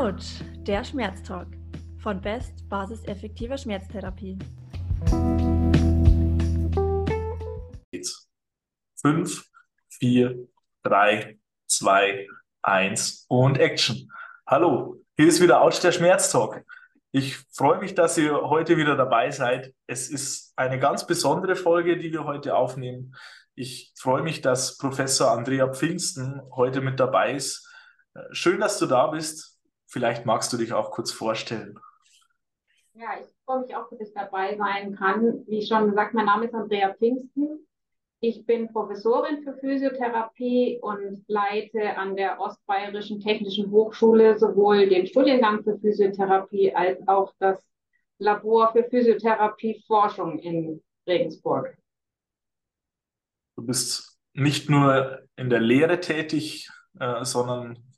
Autsch, der Schmerztalk von Best Basis effektiver Schmerztherapie. Fünf, vier, drei, zwei, eins und Action. Hallo, hier ist wieder Autsch, der Schmerztalk. Ich freue mich, dass ihr heute wieder dabei seid. Es ist eine ganz besondere Folge, die wir heute aufnehmen. Ich freue mich, dass Professor Andrea Pfingsten heute mit dabei ist. Schön, dass du da bist. Vielleicht magst du dich auch kurz vorstellen. Ja, ich freue mich auch, dass ich dabei sein kann. Wie schon gesagt, mein Name ist Andrea Pfingsten. Ich bin Professorin für Physiotherapie und leite an der Ostbayerischen Technischen Hochschule sowohl den Studiengang für Physiotherapie als auch das Labor für Physiotherapieforschung in Regensburg. Du bist nicht nur in der Lehre tätig, äh, sondern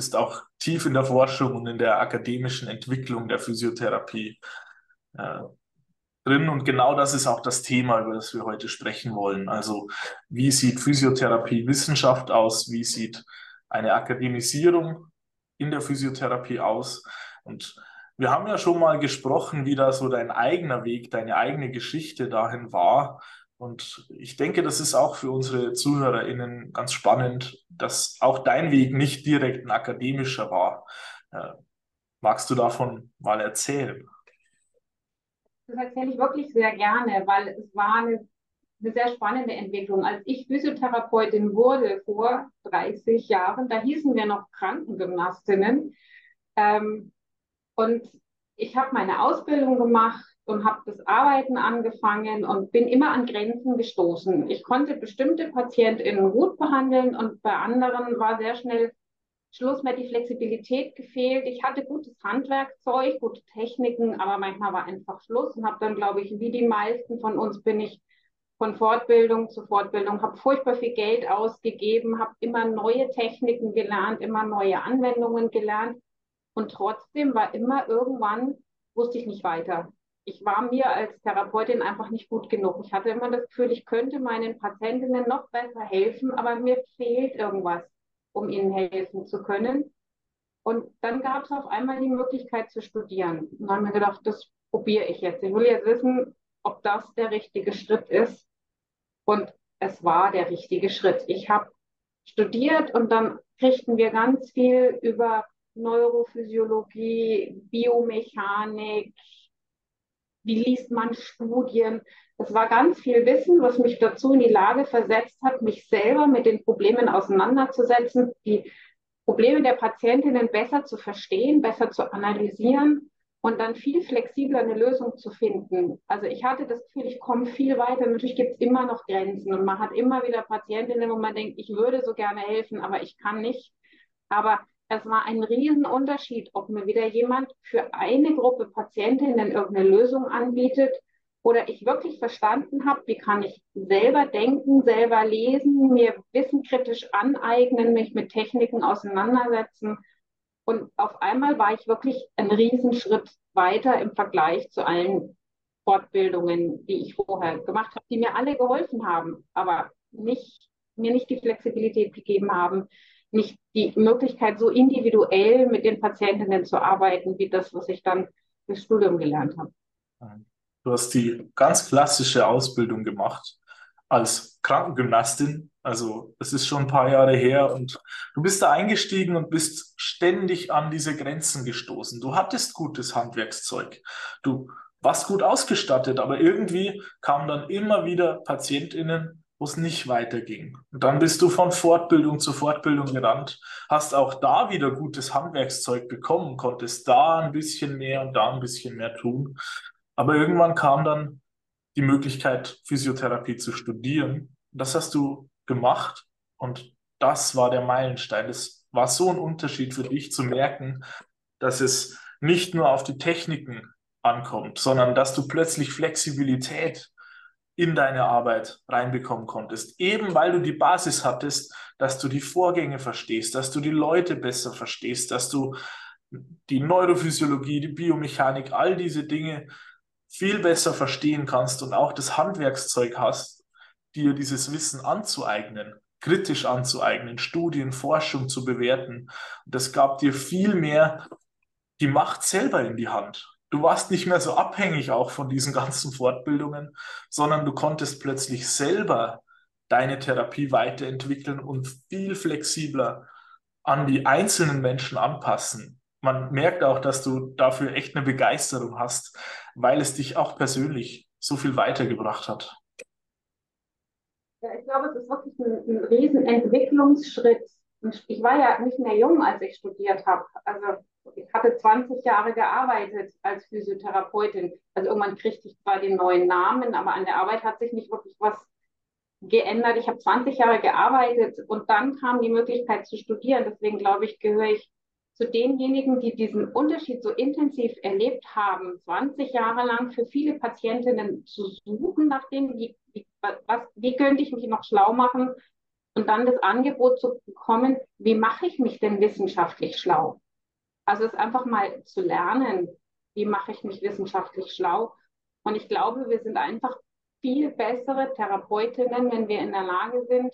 bist auch tief in der Forschung und in der akademischen Entwicklung der Physiotherapie äh, drin. Und genau das ist auch das Thema, über das wir heute sprechen wollen. Also wie sieht Physiotherapie Wissenschaft aus? Wie sieht eine Akademisierung in der Physiotherapie aus? Und wir haben ja schon mal gesprochen, wie da so dein eigener Weg, deine eigene Geschichte dahin war. Und ich denke, das ist auch für unsere ZuhörerInnen ganz spannend, dass auch dein Weg nicht direkt ein akademischer war. Äh, magst du davon mal erzählen? Das erzähle ich wirklich sehr gerne, weil es war eine, eine sehr spannende Entwicklung. Als ich Physiotherapeutin wurde vor 30 Jahren, da hießen wir noch Krankengymnastinnen. Ähm, und ich habe meine Ausbildung gemacht und habe das Arbeiten angefangen und bin immer an Grenzen gestoßen. Ich konnte bestimmte PatientInnen gut behandeln und bei anderen war sehr schnell Schluss mir die Flexibilität gefehlt. Ich hatte gutes Handwerkzeug, gute Techniken, aber manchmal war einfach Schluss und habe dann, glaube ich, wie die meisten von uns bin ich von Fortbildung zu Fortbildung, habe furchtbar viel Geld ausgegeben, habe immer neue Techniken gelernt, immer neue Anwendungen gelernt und trotzdem war immer irgendwann, wusste ich nicht weiter ich war mir als Therapeutin einfach nicht gut genug. Ich hatte immer das Gefühl, ich könnte meinen Patientinnen noch besser helfen, aber mir fehlt irgendwas, um ihnen helfen zu können. Und dann gab es auf einmal die Möglichkeit zu studieren. Und dann habe ich mir gedacht, das probiere ich jetzt. Ich will jetzt wissen, ob das der richtige Schritt ist. Und es war der richtige Schritt. Ich habe studiert und dann kriegten wir ganz viel über Neurophysiologie, Biomechanik, wie liest man Studien. Das war ganz viel Wissen, was mich dazu in die Lage versetzt hat, mich selber mit den Problemen auseinanderzusetzen, die Probleme der Patientinnen besser zu verstehen, besser zu analysieren und dann viel flexibler eine Lösung zu finden. Also ich hatte das Gefühl, ich komme viel weiter. Natürlich gibt es immer noch Grenzen und man hat immer wieder Patientinnen, wo man denkt, ich würde so gerne helfen, aber ich kann nicht. Aber es war ein Riesenunterschied, ob mir wieder jemand für eine Gruppe Patientinnen irgendeine Lösung anbietet oder ich wirklich verstanden habe, wie kann ich selber denken, selber lesen, mir Wissen kritisch aneignen, mich mit Techniken auseinandersetzen. Und auf einmal war ich wirklich einen Riesenschritt weiter im Vergleich zu allen Fortbildungen, die ich vorher gemacht habe, die mir alle geholfen haben, aber nicht, mir nicht die Flexibilität gegeben haben, nicht die Möglichkeit, so individuell mit den Patientinnen zu arbeiten, wie das, was ich dann im Studium gelernt habe. Du hast die ganz klassische Ausbildung gemacht als Krankengymnastin. Also es ist schon ein paar Jahre her und du bist da eingestiegen und bist ständig an diese Grenzen gestoßen. Du hattest gutes Handwerkszeug. Du warst gut ausgestattet, aber irgendwie kamen dann immer wieder Patientinnen, wo es nicht weiterging. Und dann bist du von Fortbildung zu Fortbildung gerannt, hast auch da wieder gutes Handwerkszeug bekommen, konntest da ein bisschen mehr und da ein bisschen mehr tun. Aber irgendwann kam dann die Möglichkeit, Physiotherapie zu studieren. Das hast du gemacht und das war der Meilenstein. Das war so ein Unterschied für dich zu merken, dass es nicht nur auf die Techniken ankommt, sondern dass du plötzlich Flexibilität in deine Arbeit reinbekommen konntest. Eben weil du die Basis hattest, dass du die Vorgänge verstehst, dass du die Leute besser verstehst, dass du die Neurophysiologie, die Biomechanik, all diese Dinge viel besser verstehen kannst und auch das Handwerkszeug hast, dir dieses Wissen anzueignen. kritisch anzueignen, Studien, Forschung zu bewerten. Das gab dir viel mehr die Macht selber in die Hand. Du warst nicht mehr so abhängig auch von diesen ganzen Fortbildungen, sondern du konntest plötzlich selber deine Therapie weiterentwickeln und viel flexibler an die einzelnen Menschen anpassen. Man merkt auch, dass du dafür echt eine Begeisterung hast, weil es dich auch persönlich so viel weitergebracht hat. Ja, ich glaube, es ist wirklich ein, ein riesen. Ich war ja nicht mehr jung, als ich studiert habe. Also ich hatte 20 Jahre gearbeitet als Physiotherapeutin. Also irgendwann kriegte ich zwar den neuen Namen, aber an der Arbeit hat sich nicht wirklich was geändert. Ich habe 20 Jahre gearbeitet und dann kam die Möglichkeit zu studieren. Deswegen glaube ich, gehöre ich zu denjenigen, die diesen Unterschied so intensiv erlebt haben, 20 Jahre lang für viele Patientinnen zu suchen nach dem, wie, was, wie könnte ich mich noch schlau machen und dann das Angebot zu bekommen, wie mache ich mich denn wissenschaftlich schlau? Also es einfach mal zu lernen, wie mache ich mich wissenschaftlich schlau. Und ich glaube, wir sind einfach viel bessere Therapeutinnen, wenn wir in der Lage sind,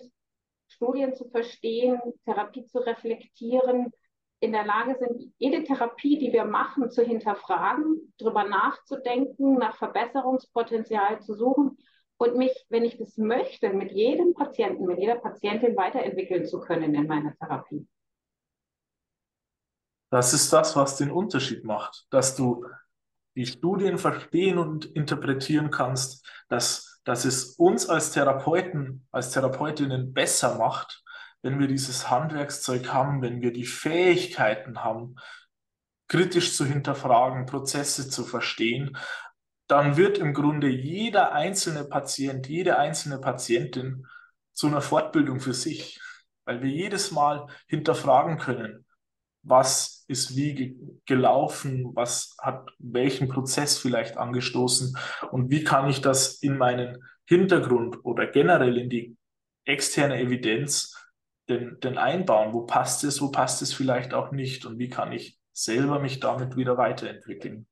Studien zu verstehen, Therapie zu reflektieren, in der Lage sind, jede Therapie, die wir machen, zu hinterfragen, darüber nachzudenken, nach Verbesserungspotenzial zu suchen und mich, wenn ich das möchte, mit jedem Patienten, mit jeder Patientin weiterentwickeln zu können in meiner Therapie. Das ist das, was den Unterschied macht, dass du die Studien verstehen und interpretieren kannst, dass, dass es uns als Therapeuten, als Therapeutinnen besser macht, wenn wir dieses Handwerkszeug haben, wenn wir die Fähigkeiten haben, kritisch zu hinterfragen, Prozesse zu verstehen, dann wird im Grunde jeder einzelne Patient, jede einzelne Patientin zu einer Fortbildung für sich, weil wir jedes Mal hinterfragen können, was ist wie gelaufen, was hat welchen Prozess vielleicht angestoßen und wie kann ich das in meinen Hintergrund oder generell in die externe Evidenz denn, denn einbauen? Wo passt es, wo passt es vielleicht auch nicht und wie kann ich selber mich damit wieder weiterentwickeln?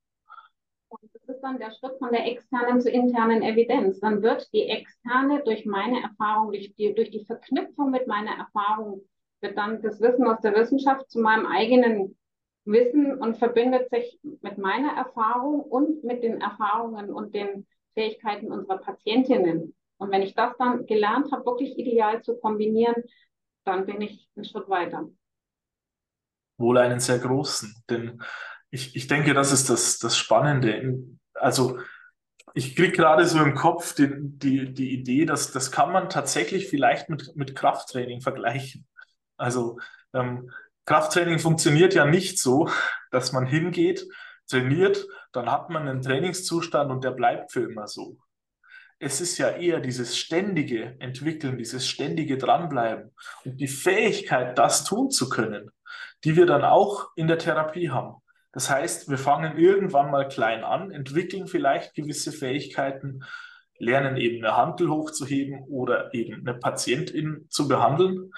Das ist dann der Schritt von der externen zur internen Evidenz. Dann wird die externe durch meine Erfahrung, durch die, durch die Verknüpfung mit meiner Erfahrung, wird dann das Wissen aus der Wissenschaft zu meinem eigenen Wissen und verbindet sich mit meiner Erfahrung und mit den Erfahrungen und den Fähigkeiten unserer Patientinnen. Und wenn ich das dann gelernt habe, wirklich ideal zu kombinieren, dann bin ich einen Schritt weiter. Wohl einen sehr großen, denn ich, ich denke, das ist das, das Spannende. Also ich kriege gerade so im Kopf die, die, die Idee, dass das kann man tatsächlich vielleicht mit, mit Krafttraining vergleichen. Also ähm, Krafttraining funktioniert ja nicht so, dass man hingeht, trainiert, dann hat man einen Trainingszustand und der bleibt für immer so es ist ja eher dieses ständige Entwickeln, dieses ständige Dranbleiben und die Fähigkeit, das tun zu können, die wir dann auch in der Therapie haben. Das heißt, wir fangen irgendwann mal klein an, entwickeln vielleicht gewisse Fähigkeiten, lernen eben eine Handel hochzuheben oder eben eine Patientin zu behandeln.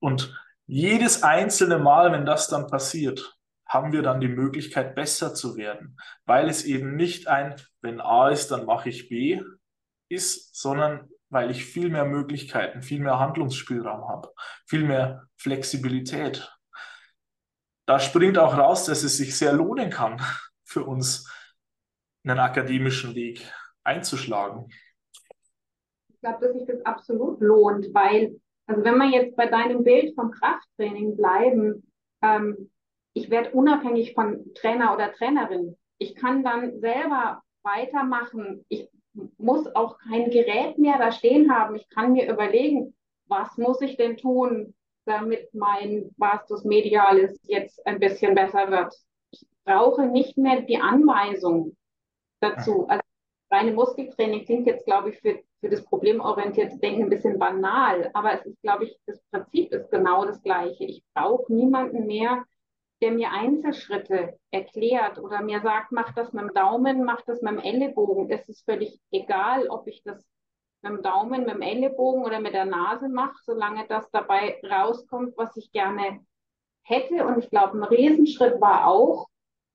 Und jedes einzelne Mal, wenn das dann passiert, haben wir dann die Möglichkeit, besser zu werden, weil es eben nicht ein, wenn A ist, dann mache ich B, ist, sondern weil ich viel mehr Möglichkeiten, viel mehr Handlungsspielraum habe, viel mehr Flexibilität. Da springt auch raus, dass es sich sehr lohnen kann, für uns einen akademischen Weg einzuschlagen. Ich glaube, dass sich das absolut lohnt, weil, also wenn wir jetzt bei deinem Bild vom Krafttraining bleiben, ähm, ich werde unabhängig von Trainer oder Trainerin. Ich kann dann selber weitermachen. Ich muss auch kein Gerät mehr da stehen haben. Ich kann mir überlegen, was muss ich denn tun, damit mein Vastus medialis jetzt ein bisschen besser wird. Ich brauche nicht mehr die Anweisung dazu. Also reine Muskeltraining klingt jetzt, glaube ich, für, für das problemorientierte Denken ein bisschen banal, aber es ist, glaube ich, das Prinzip ist genau das gleiche. Ich brauche niemanden mehr, der mir Einzelschritte erklärt oder mir sagt, mach das mit dem Daumen, mach das mit dem Ellenbogen. Es ist völlig egal, ob ich das mit dem Daumen, mit dem Ellenbogen oder mit der Nase mache, solange das dabei rauskommt, was ich gerne hätte. Und ich glaube, ein Riesenschritt war auch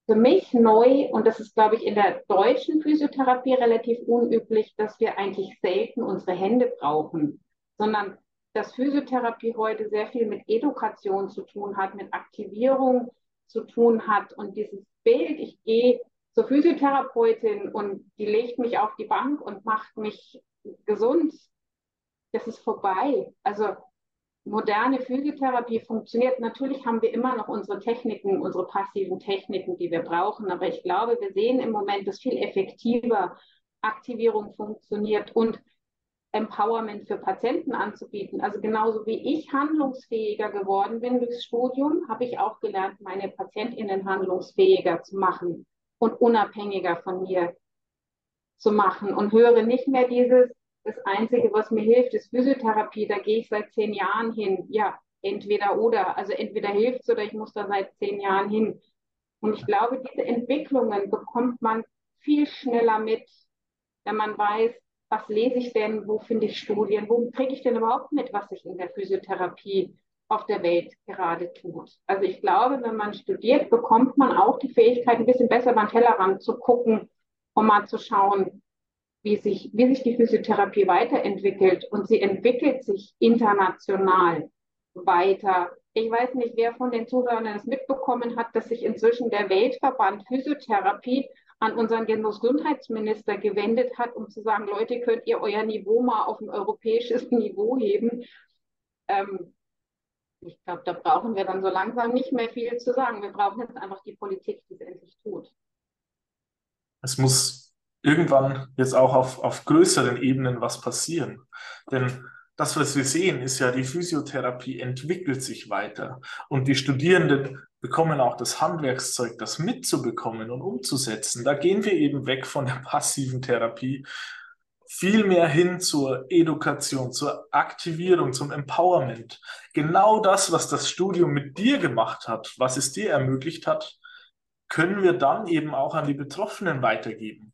für mich neu, und das ist, glaube ich, in der deutschen Physiotherapie relativ unüblich, dass wir eigentlich selten unsere Hände brauchen, sondern dass Physiotherapie heute sehr viel mit Education zu tun hat, mit Aktivierung zu tun hat. Und dieses Bild, ich gehe zur Physiotherapeutin und die legt mich auf die Bank und macht mich gesund, das ist vorbei. Also moderne Physiotherapie funktioniert. Natürlich haben wir immer noch unsere Techniken, unsere passiven Techniken, die wir brauchen. Aber ich glaube, wir sehen im Moment, dass viel effektiver Aktivierung funktioniert und Empowerment für Patienten anzubieten. Also genauso wie ich handlungsfähiger geworden bin durchs Studium, habe ich auch gelernt, meine PatientInnen handlungsfähiger zu machen und unabhängiger von mir zu machen und höre nicht mehr dieses, das Einzige, was mir hilft, ist Physiotherapie. Da gehe ich seit zehn Jahren hin. Ja, entweder oder. Also entweder hilft es oder ich muss da seit zehn Jahren hin. Und ich glaube, diese Entwicklungen bekommt man viel schneller mit, wenn man weiß, was lese ich denn, wo finde ich Studien, wo kriege ich denn überhaupt mit, was sich in der Physiotherapie auf der Welt gerade tut. Also ich glaube, wenn man studiert, bekommt man auch die Fähigkeit, ein bisschen besser beim Tellerrand zu gucken, um mal zu schauen, wie sich, wie sich die Physiotherapie weiterentwickelt. Und sie entwickelt sich international weiter. Ich weiß nicht, wer von den Zuhörern es mitbekommen hat, dass sich inzwischen der Weltverband Physiotherapie an unseren Gesundheitsminister gewendet hat, um zu sagen, Leute, könnt ihr euer Niveau mal auf ein europäisches Niveau heben? Ähm, ich glaube, da brauchen wir dann so langsam nicht mehr viel zu sagen. Wir brauchen jetzt einfach die Politik, die es endlich tut. Es muss irgendwann jetzt auch auf, auf größeren Ebenen was passieren. Denn das, was wir sehen, ist ja, die Physiotherapie entwickelt sich weiter und die Studierenden bekommen auch das Handwerkszeug, das mitzubekommen und umzusetzen. Da gehen wir eben weg von der passiven Therapie viel mehr hin zur Education, zur Aktivierung, zum Empowerment. Genau das, was das Studium mit dir gemacht hat, was es dir ermöglicht hat, können wir dann eben auch an die Betroffenen weitergeben.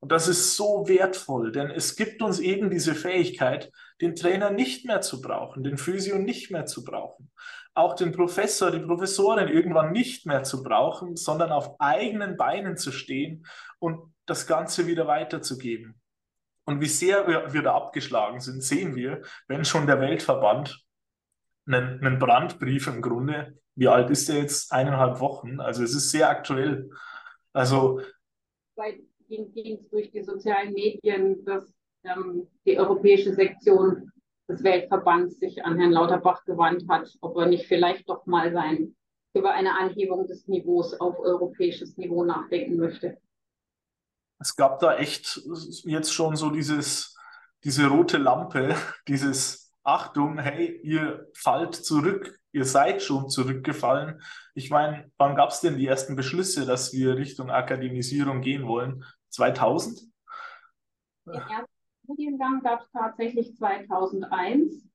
Und das ist so wertvoll, denn es gibt uns eben diese Fähigkeit, den Trainer nicht mehr zu brauchen, den Physio nicht mehr zu brauchen, auch den Professor, die Professorin irgendwann nicht mehr zu brauchen, sondern auf eigenen Beinen zu stehen und das Ganze wieder weiterzugeben. Und wie sehr wir, da abgeschlagen sind, sehen wir, wenn schon der Weltverband einen, Brandbrief im Grunde, wie alt ist der jetzt? Eineinhalb Wochen. Also es ist sehr aktuell. Also Seit ging es durch die sozialen Medien, dass ähm, die europäische Sektion des Weltverbands sich an Herrn Lauterbach gewandt hat, ob er nicht vielleicht doch mal sein, über eine Anhebung des Niveaus auf europäisches Niveau nachdenken möchte. Es gab da echt jetzt schon so dieses, diese rote Lampe, dieses Achtung, hey, ihr fallt zurück, ihr seid schon zurückgefallen. Ich meine, wann gab es denn die ersten Beschlüsse, dass wir Richtung Akademisierung gehen wollen? 2000? Den ersten Studiengang gab es tatsächlich 2001.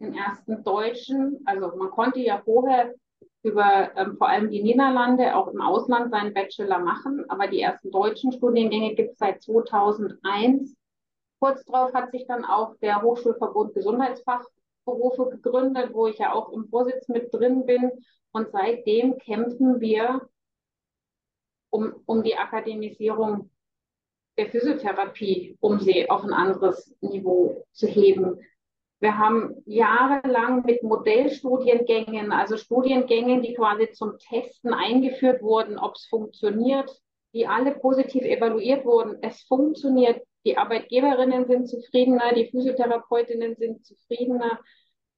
Den ersten deutschen, also man konnte ja vorher über ähm, vor allem die Niederlande auch im Ausland seinen Bachelor machen, aber die ersten deutschen Studiengänge gibt es seit 2001. Kurz darauf hat sich dann auch der Hochschulverbund Gesundheitsfachberufe gegründet, wo ich ja auch im Vorsitz mit drin bin. Und seitdem kämpfen wir um, um die Akademisierung der Physiotherapie, um sie auf ein anderes Niveau zu heben. Wir haben jahrelang mit Modellstudiengängen, also Studiengängen, die quasi zum Testen eingeführt wurden, ob es funktioniert, die alle positiv evaluiert wurden. Es funktioniert. Die Arbeitgeberinnen sind zufriedener, die Physiotherapeutinnen sind zufriedener,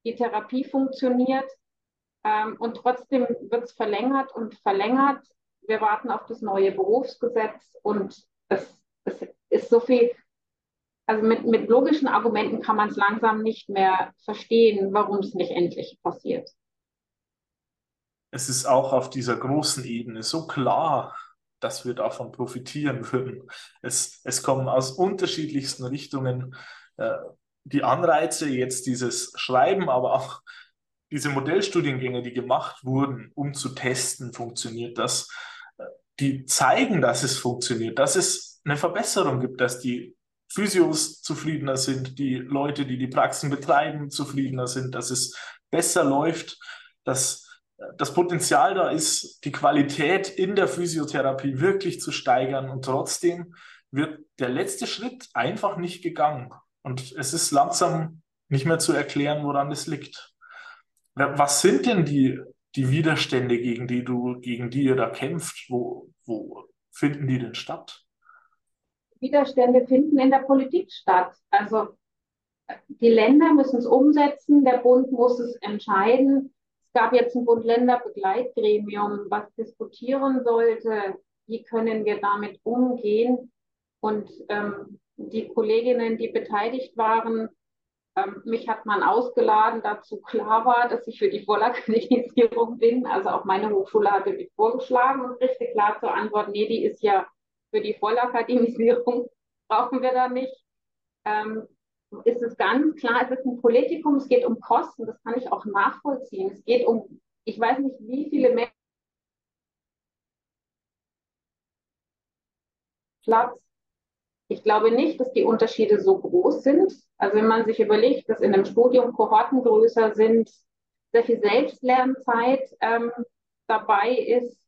die Therapie funktioniert. Ähm, und trotzdem wird es verlängert und verlängert. Wir warten auf das neue Berufsgesetz und es es ist so viel, also mit, mit logischen Argumenten kann man es langsam nicht mehr verstehen, warum es nicht endlich passiert. Es ist auch auf dieser großen Ebene so klar, dass wir davon profitieren würden. Es, es kommen aus unterschiedlichsten Richtungen äh, die Anreize, jetzt dieses Schreiben, aber auch diese Modellstudiengänge, die gemacht wurden, um zu testen, funktioniert das, äh, die zeigen, dass es funktioniert, dass es eine Verbesserung gibt, dass die Physios zufriedener sind, die Leute, die die Praxen betreiben, zufriedener sind, dass es besser läuft, dass das Potenzial da ist, die Qualität in der Physiotherapie wirklich zu steigern und trotzdem wird der letzte Schritt einfach nicht gegangen. Und es ist langsam nicht mehr zu erklären, woran das liegt. Was sind denn die, die Widerstände, gegen die du, gegen die ihr da kämpft? Wo, wo finden die denn statt? Widerstände finden in der Politik statt. Also die Länder müssen es umsetzen, der Bund muss es entscheiden. Es gab jetzt ein Bund-Länder-Begleitgremium, was diskutieren sollte, wie können wir damit umgehen. Und ähm, die Kolleginnen, die beteiligt waren, ähm, mich hat man ausgeladen, dazu klar war, dass ich für die Vollakademisierung bin. Also auch meine Hochschule hatte mich vorgeschlagen und kriegte klar zur Antwort, nee, die ist ja für die Vollakademisierung, brauchen wir da nicht. Ähm, ist es ganz klar, es ist ein Politikum, es geht um Kosten, das kann ich auch nachvollziehen. Es geht um, ich weiß nicht, wie viele Menschen Platz. Ich glaube nicht, dass die Unterschiede so groß sind. Also wenn man sich überlegt, dass in einem Studium Kohorten größer sind, sehr viel Selbstlernzeit ähm, dabei ist,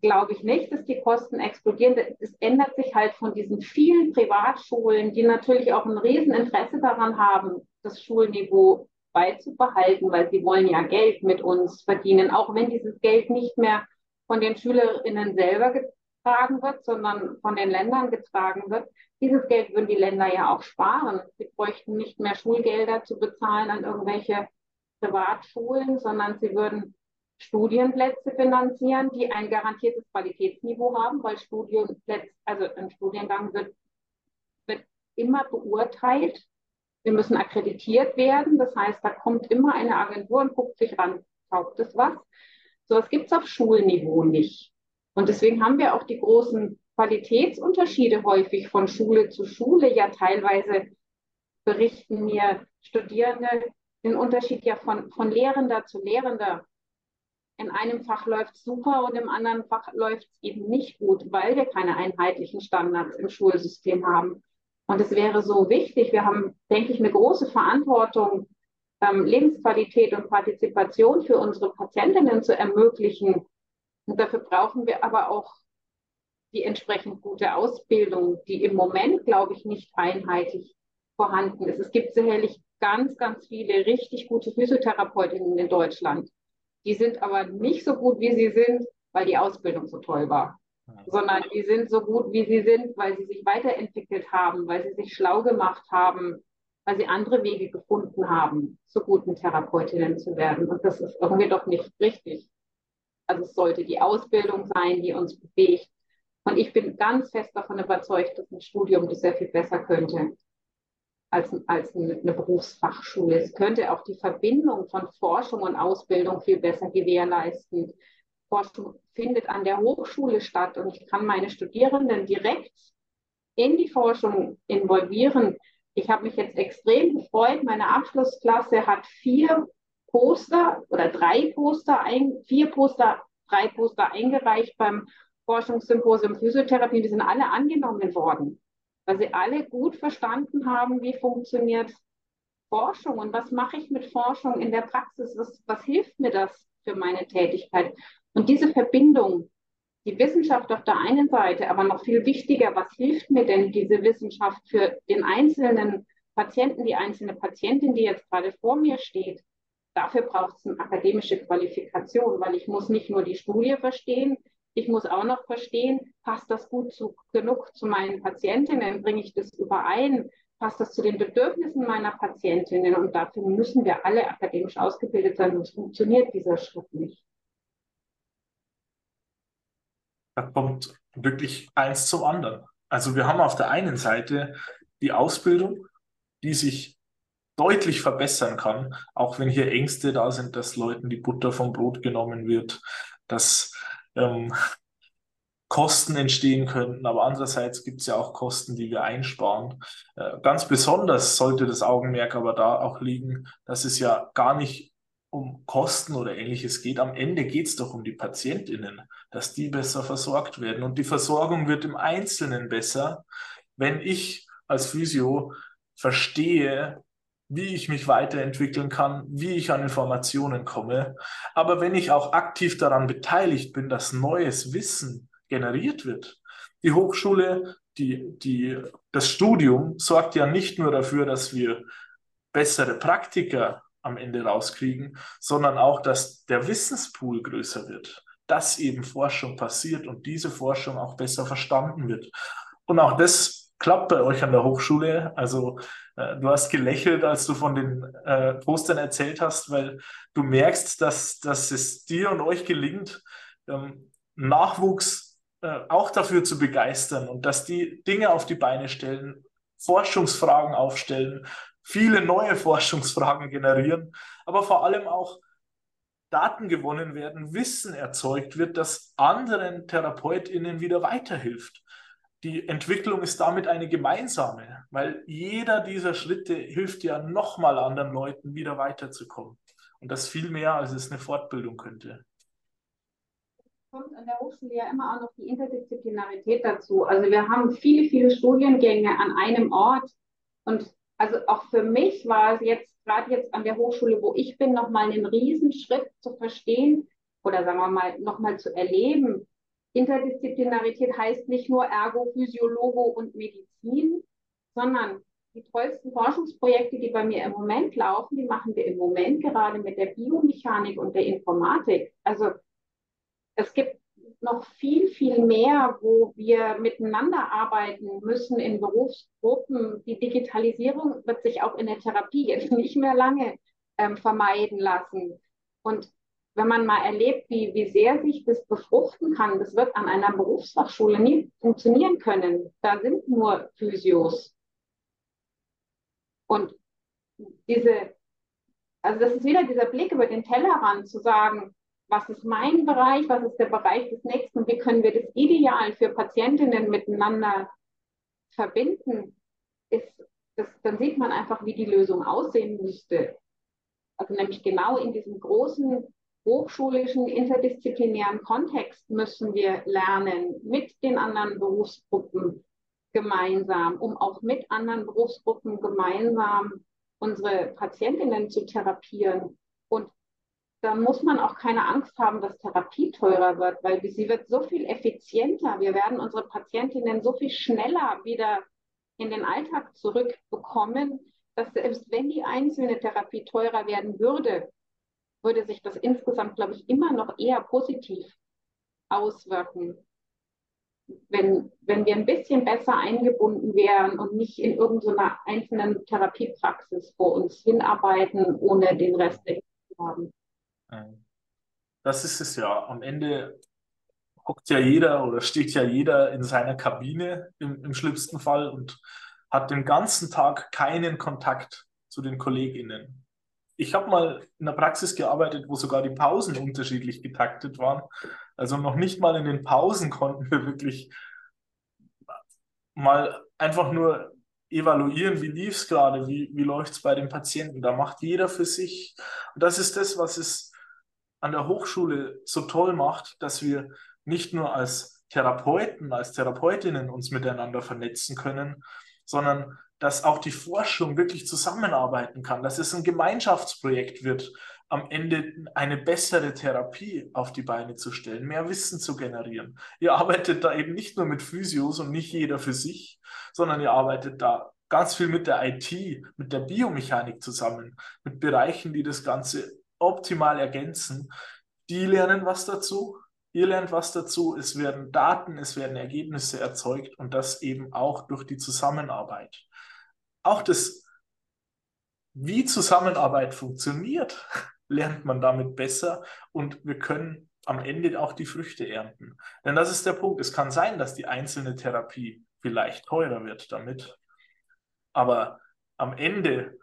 glaube ich nicht, dass die Kosten explodieren. Es ändert sich halt von diesen vielen Privatschulen, die natürlich auch ein Rieseninteresse daran haben, das Schulniveau beizubehalten, weil sie wollen ja Geld mit uns verdienen, auch wenn dieses Geld nicht mehr von den Schülerinnen selber getragen wird, sondern von den Ländern getragen wird. Dieses Geld würden die Länder ja auch sparen. Sie bräuchten nicht mehr Schulgelder zu bezahlen an irgendwelche Privatschulen, sondern sie würden Studienplätze finanzieren, die ein garantiertes Qualitätsniveau haben, weil Studienplätze, also ein Studiengang wird, wird immer beurteilt. Wir müssen akkreditiert werden. Das heißt, da kommt immer eine Agentur und guckt sich ran, taugt es was. So was gibt es auf Schulniveau nicht. Und deswegen haben wir auch die großen Qualitätsunterschiede häufig von Schule zu Schule. Ja, teilweise berichten mir Studierende den Unterschied ja von, von Lehrender zu Lehrender. In einem Fach läuft es super und im anderen Fach läuft es eben nicht gut, weil wir keine einheitlichen Standards im Schulsystem haben. Und es wäre so wichtig, wir haben, denke ich, eine große Verantwortung, ähm, Lebensqualität und Partizipation für unsere Patientinnen zu ermöglichen. Und dafür brauchen wir aber auch die entsprechend gute Ausbildung, die im Moment, glaube ich, nicht einheitlich vorhanden ist. Es gibt sicherlich ganz, ganz viele richtig gute Physiotherapeutinnen in Deutschland. Die sind aber nicht so gut, wie sie sind, weil die Ausbildung so toll war, sondern die sind so gut, wie sie sind, weil sie sich weiterentwickelt haben, weil sie sich schlau gemacht haben, weil sie andere Wege gefunden haben, zu guten Therapeutinnen zu werden. Und das ist irgendwie doch nicht richtig. Also es sollte die Ausbildung sein, die uns bewegt. Und ich bin ganz fest davon überzeugt, dass ein Studium das sehr viel besser könnte als, als eine Berufsfachschule. Es könnte auch die Verbindung von Forschung und Ausbildung viel besser gewährleisten. Forschung findet an der Hochschule statt und ich kann meine Studierenden direkt in die Forschung involvieren. Ich habe mich jetzt extrem gefreut. Meine Abschlussklasse hat vier Poster oder drei Poster, ein, vier Poster, drei Poster eingereicht beim Forschungssymposium Physiotherapie. Die sind alle angenommen worden, weil sie alle gut verstanden haben, wie funktioniert Forschung und was mache ich mit Forschung in der Praxis? Was, was hilft mir das für meine Tätigkeit? Und diese Verbindung, die Wissenschaft auf der einen Seite, aber noch viel wichtiger, was hilft mir denn diese Wissenschaft für den einzelnen Patienten, die einzelne Patientin, die jetzt gerade vor mir steht? Dafür braucht es eine akademische Qualifikation, weil ich muss nicht nur die Studie verstehen, ich muss auch noch verstehen, passt das gut zu, genug zu meinen Patientinnen, bringe ich das überein, passt das zu den Bedürfnissen meiner Patientinnen und dafür müssen wir alle akademisch ausgebildet sein, sonst funktioniert dieser Schritt nicht. Da kommt wirklich eins zum anderen. Also wir haben auf der einen Seite die Ausbildung, die sich deutlich verbessern kann, auch wenn hier Ängste da sind, dass Leuten die Butter vom Brot genommen wird, dass ähm, Kosten entstehen könnten, aber andererseits gibt es ja auch Kosten, die wir einsparen. Äh, ganz besonders sollte das Augenmerk aber da auch liegen, dass es ja gar nicht um Kosten oder ähnliches geht. Am Ende geht es doch um die PatientInnen, dass die besser versorgt werden. Und die Versorgung wird im Einzelnen besser, wenn ich als Physio verstehe, wie ich mich weiterentwickeln kann, wie ich an Informationen komme. Aber wenn ich auch aktiv daran beteiligt bin, dass neues Wissen generiert wird, die Hochschule, die, die, das Studium sorgt ja nicht nur dafür, dass wir bessere Praktiker am Ende rauskriegen, sondern auch, dass der Wissenspool größer wird, dass eben Forschung passiert und diese Forschung auch besser verstanden wird. Und auch das klappt bei euch an der Hochschule. Also du hast gelächelt, als du von den äh, Postern erzählt hast, weil du merkst, dass, dass es dir und euch gelingt, ähm, Nachwuchs äh, auch dafür zu begeistern und dass die Dinge auf die Beine stellen, Forschungsfragen aufstellen, viele neue Forschungsfragen generieren, aber vor allem auch Daten gewonnen werden, Wissen erzeugt wird, das anderen TherapeutInnen wieder weiterhilft. Die Entwicklung ist damit eine gemeinsame, weil jeder dieser Schritte hilft ja nochmal anderen Leuten wieder weiterzukommen. Und das viel mehr, als es eine Fortbildung könnte kommt an der Hochschule ja immer auch noch die Interdisziplinarität dazu. Also wir haben viele, viele Studiengänge an einem Ort. Und also auch für mich war es jetzt, gerade jetzt an der Hochschule, wo ich bin, nochmal einen Riesenschritt zu verstehen oder sagen wir mal, nochmal zu erleben. Interdisziplinarität heißt nicht nur Ergo, Physiologo und Medizin, sondern die tollsten Forschungsprojekte, die bei mir im Moment laufen, die machen wir im Moment gerade mit der Biomechanik und der Informatik. Also es gibt noch viel, viel mehr, wo wir miteinander arbeiten müssen in Berufsgruppen. Die Digitalisierung wird sich auch in der Therapie jetzt nicht mehr lange ähm, vermeiden lassen. Und wenn man mal erlebt, wie, wie sehr sich das befruchten kann, das wird an einer Berufsfachschule nie funktionieren können. Da sind nur Physios. Und diese, also das ist wieder dieser Blick über den Tellerrand zu sagen, was ist mein Bereich, was ist der Bereich des Nächsten wie können wir das ideal für Patientinnen miteinander verbinden, ist, das, dann sieht man einfach, wie die Lösung aussehen müsste. Also nämlich genau in diesem großen hochschulischen, interdisziplinären Kontext müssen wir lernen mit den anderen Berufsgruppen gemeinsam, um auch mit anderen Berufsgruppen gemeinsam unsere Patientinnen zu therapieren. Und dann muss man auch keine Angst haben, dass Therapie teurer wird, weil sie wird so viel effizienter. Wir werden unsere Patientinnen so viel schneller wieder in den Alltag zurückbekommen, dass selbst wenn die einzelne Therapie teurer werden würde, würde sich das insgesamt, glaube ich, immer noch eher positiv auswirken. Wenn, wenn wir ein bisschen besser eingebunden wären und nicht in irgendeiner einzelnen Therapiepraxis vor uns hinarbeiten, ohne den Rest zu haben. Das ist es ja. Am Ende hockt ja jeder oder steht ja jeder in seiner Kabine im, im schlimmsten Fall und hat den ganzen Tag keinen Kontakt zu den KollegInnen. Ich habe mal in der Praxis gearbeitet, wo sogar die Pausen unterschiedlich getaktet waren. Also noch nicht mal in den Pausen konnten wir wirklich mal einfach nur evaluieren, wie lief es gerade, wie, wie läuft es bei den Patienten. Da macht jeder für sich. Und das ist das, was es an der Hochschule so toll macht, dass wir nicht nur als Therapeuten, als Therapeutinnen uns miteinander vernetzen können, sondern dass auch die Forschung wirklich zusammenarbeiten kann, dass es ein Gemeinschaftsprojekt wird, am Ende eine bessere Therapie auf die Beine zu stellen, mehr Wissen zu generieren. Ihr arbeitet da eben nicht nur mit Physios und nicht jeder für sich, sondern ihr arbeitet da ganz viel mit der IT, mit der Biomechanik zusammen, mit Bereichen, die das Ganze optimal ergänzen. Die lernen was dazu, ihr lernt was dazu, es werden Daten, es werden Ergebnisse erzeugt und das eben auch durch die Zusammenarbeit. Auch das, wie Zusammenarbeit funktioniert, lernt man damit besser und wir können am Ende auch die Früchte ernten. Denn das ist der Punkt. Es kann sein, dass die einzelne Therapie vielleicht teurer wird damit. Aber am Ende,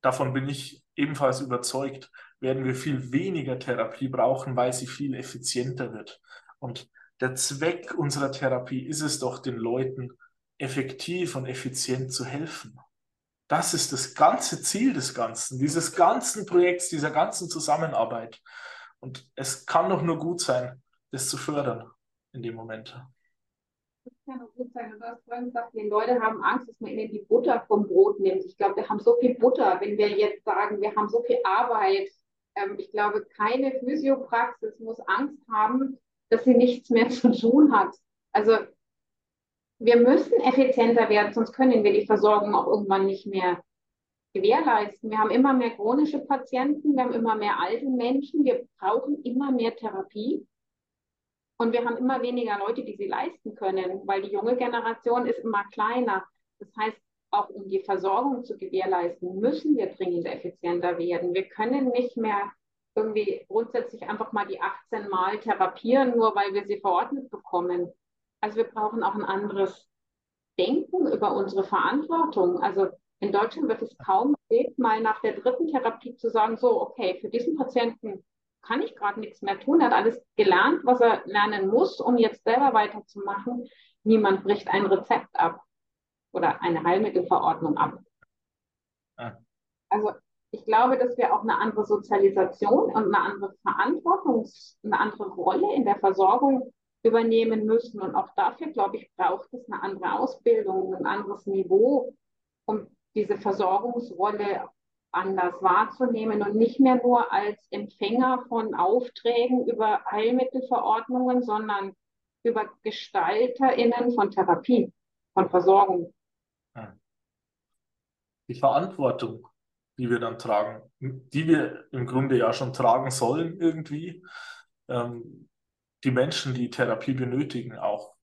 davon bin ich ebenfalls überzeugt, werden wir viel weniger Therapie brauchen, weil sie viel effizienter wird. Und der Zweck unserer Therapie ist es doch, den Leuten effektiv und effizient zu helfen. Das ist das ganze Ziel des Ganzen, dieses ganzen Projekts, dieser ganzen Zusammenarbeit. Und es kann doch nur gut sein, das zu fördern in dem Moment. Das kann doch gut sein. Du hast vorhin gesagt, die Leute haben Angst, dass man ihnen die Butter vom Brot nimmt. Ich glaube, wir haben so viel Butter, wenn wir jetzt sagen, wir haben so viel Arbeit, ähm, ich glaube, keine Physiopraxis muss Angst haben, dass sie nichts mehr zu tun hat. Also wir müssen effizienter werden, sonst können wir die Versorgung auch irgendwann nicht mehr gewährleisten. Wir haben immer mehr chronische Patienten, wir haben immer mehr alte Menschen, wir brauchen immer mehr Therapie. Und wir haben immer weniger Leute, die sie leisten können, weil die junge Generation ist immer kleiner. Das heißt, auch um die Versorgung zu gewährleisten, müssen wir dringend effizienter werden. Wir können nicht mehr irgendwie grundsätzlich einfach mal die 18 Mal therapieren, nur weil wir sie verordnet bekommen. Also wir brauchen auch ein anderes Denken über unsere Verantwortung. Also in Deutschland wird es kaum erlebt, mal nach der dritten Therapie zu sagen, so, okay, für diesen Patienten kann ich gerade nichts mehr tun. Er hat alles gelernt, was er lernen muss, um jetzt selber weiterzumachen. Niemand bricht ein Rezept ab oder eine Heilmittelverordnung ab. Ah. Also ich glaube, dass wir auch eine andere Sozialisation und eine andere Verantwortung, eine andere Rolle in der Versorgung übernehmen müssen. Und auch dafür, glaube ich, braucht es eine andere Ausbildung, ein anderes Niveau, um diese Versorgungsrolle anders wahrzunehmen und nicht mehr nur als Empfänger von Aufträgen über Heilmittelverordnungen, sondern über GestalterInnen von Therapie, von Versorgung. Die Verantwortung, die wir dann tragen, die wir im Grunde ja schon tragen sollen irgendwie, ähm, die Menschen, die Therapie benötigen, auch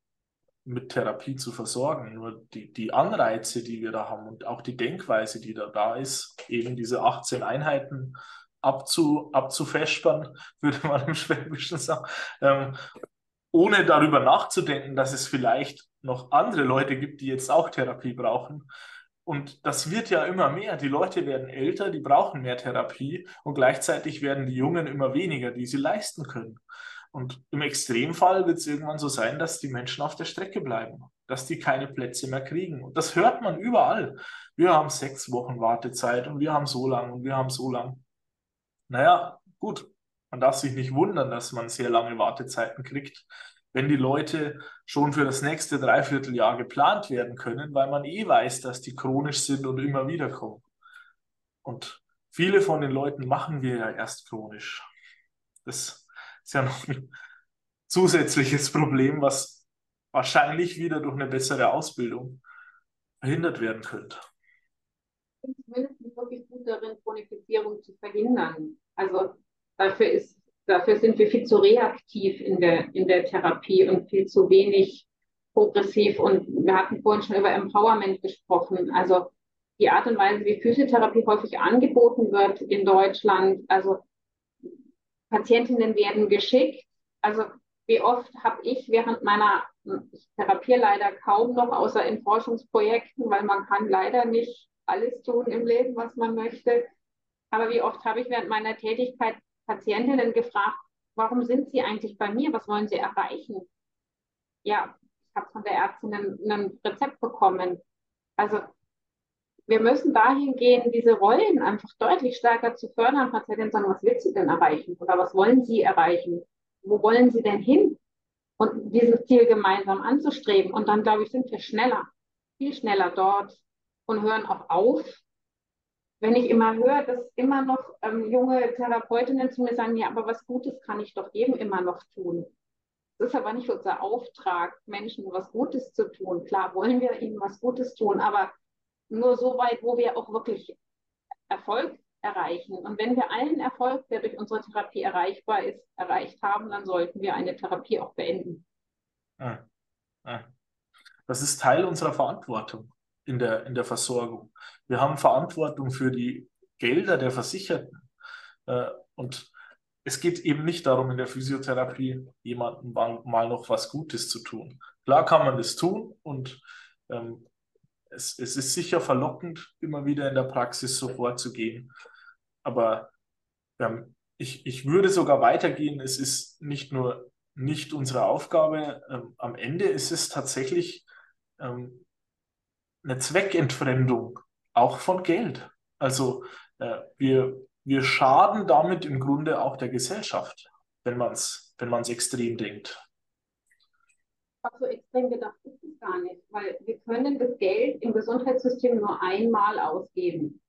mit Therapie zu versorgen. Nur die, die Anreize, die wir da haben und auch die Denkweise, die da da ist, eben diese 18 Einheiten abzu, abzufespern, würde man im Schwäbischen sagen, ähm, ohne darüber nachzudenken, dass es vielleicht noch andere Leute gibt, die jetzt auch Therapie brauchen. Und das wird ja immer mehr. Die Leute werden älter, die brauchen mehr Therapie und gleichzeitig werden die Jungen immer weniger, die sie leisten können. Und im Extremfall wird es irgendwann so sein, dass die Menschen auf der Strecke bleiben, dass die keine Plätze mehr kriegen. Und das hört man überall. Wir haben sechs Wochen Wartezeit und wir haben so lang und wir haben so lang. Naja, gut, man darf sich nicht wundern, dass man sehr lange Wartezeiten kriegt, wenn die Leute schon für das nächste Dreivierteljahr geplant werden können, weil man eh weiß, dass die chronisch sind und immer wieder kommen. Und viele von den Leuten machen wir ja erst chronisch. Das ist ja noch ein zusätzliches Problem, was wahrscheinlich wieder durch eine bessere Ausbildung verhindert werden könnte. Ich bin zumindest wirklich gut darin, Chronifizierung zu verhindern. Also dafür, ist, dafür sind wir viel zu reaktiv in der, in der Therapie und viel zu wenig progressiv. Und wir hatten vorhin schon über Empowerment gesprochen. Also die Art und Weise, wie Physiotherapie häufig angeboten wird in Deutschland, also Patientinnen werden geschickt. Also wie oft habe ich während meiner, ich therapiere leider kaum noch, außer in Forschungsprojekten, weil man kann leider nicht alles tun im Leben, was man möchte. Aber wie oft habe ich während meiner Tätigkeit Patientinnen gefragt, warum sind Sie eigentlich bei mir? Was wollen Sie erreichen? Ja, ich habe von der Ärztin ein, ein Rezept bekommen. Also wir müssen dahin gehen, diese Rollen einfach deutlich stärker zu fördern, Patienten sagen, was willst du denn erreichen? Oder was wollen sie erreichen? Wo wollen sie denn hin? Und dieses Ziel gemeinsam anzustreben. Und dann, glaube ich, sind wir schneller, viel schneller dort und hören auch auf. Wenn ich immer höre, dass immer noch ähm, junge Therapeutinnen zu mir sagen, ja, aber was Gutes kann ich doch jedem immer noch tun. Das ist aber nicht unser Auftrag, Menschen was Gutes zu tun. Klar wollen wir ihnen was Gutes tun, aber nur so weit, wo wir auch wirklich Erfolg erreichen. Und wenn wir allen Erfolg, der durch unsere Therapie erreichbar ist, erreicht haben, dann sollten wir eine Therapie auch beenden. Ah, ah. Das ist Teil unserer Verantwortung in der, in der Versorgung. Wir haben Verantwortung für die Gelder der Versicherten. Äh, und es geht eben nicht darum, in der Physiotherapie jemandem mal, noch was Gutes zu tun. Klar kann man das tun und ähm, es, es ist sicher verlockend, immer wieder in der Praxis so vorzugehen. Aber ähm, ich, ich würde sogar weitergehen, es ist nicht nur nicht unsere Aufgabe, ähm, am Ende ist es tatsächlich ähm, eine Zweckentfremdung, auch von Geld. Also äh, wir, wir schaden damit im Grunde auch der Gesellschaft, wenn man es wenn extrem denkt. Ach so extrem gedacht ist es gar nicht, weil wir können das Geld im Gesundheitssystem nur einmal ausgeben.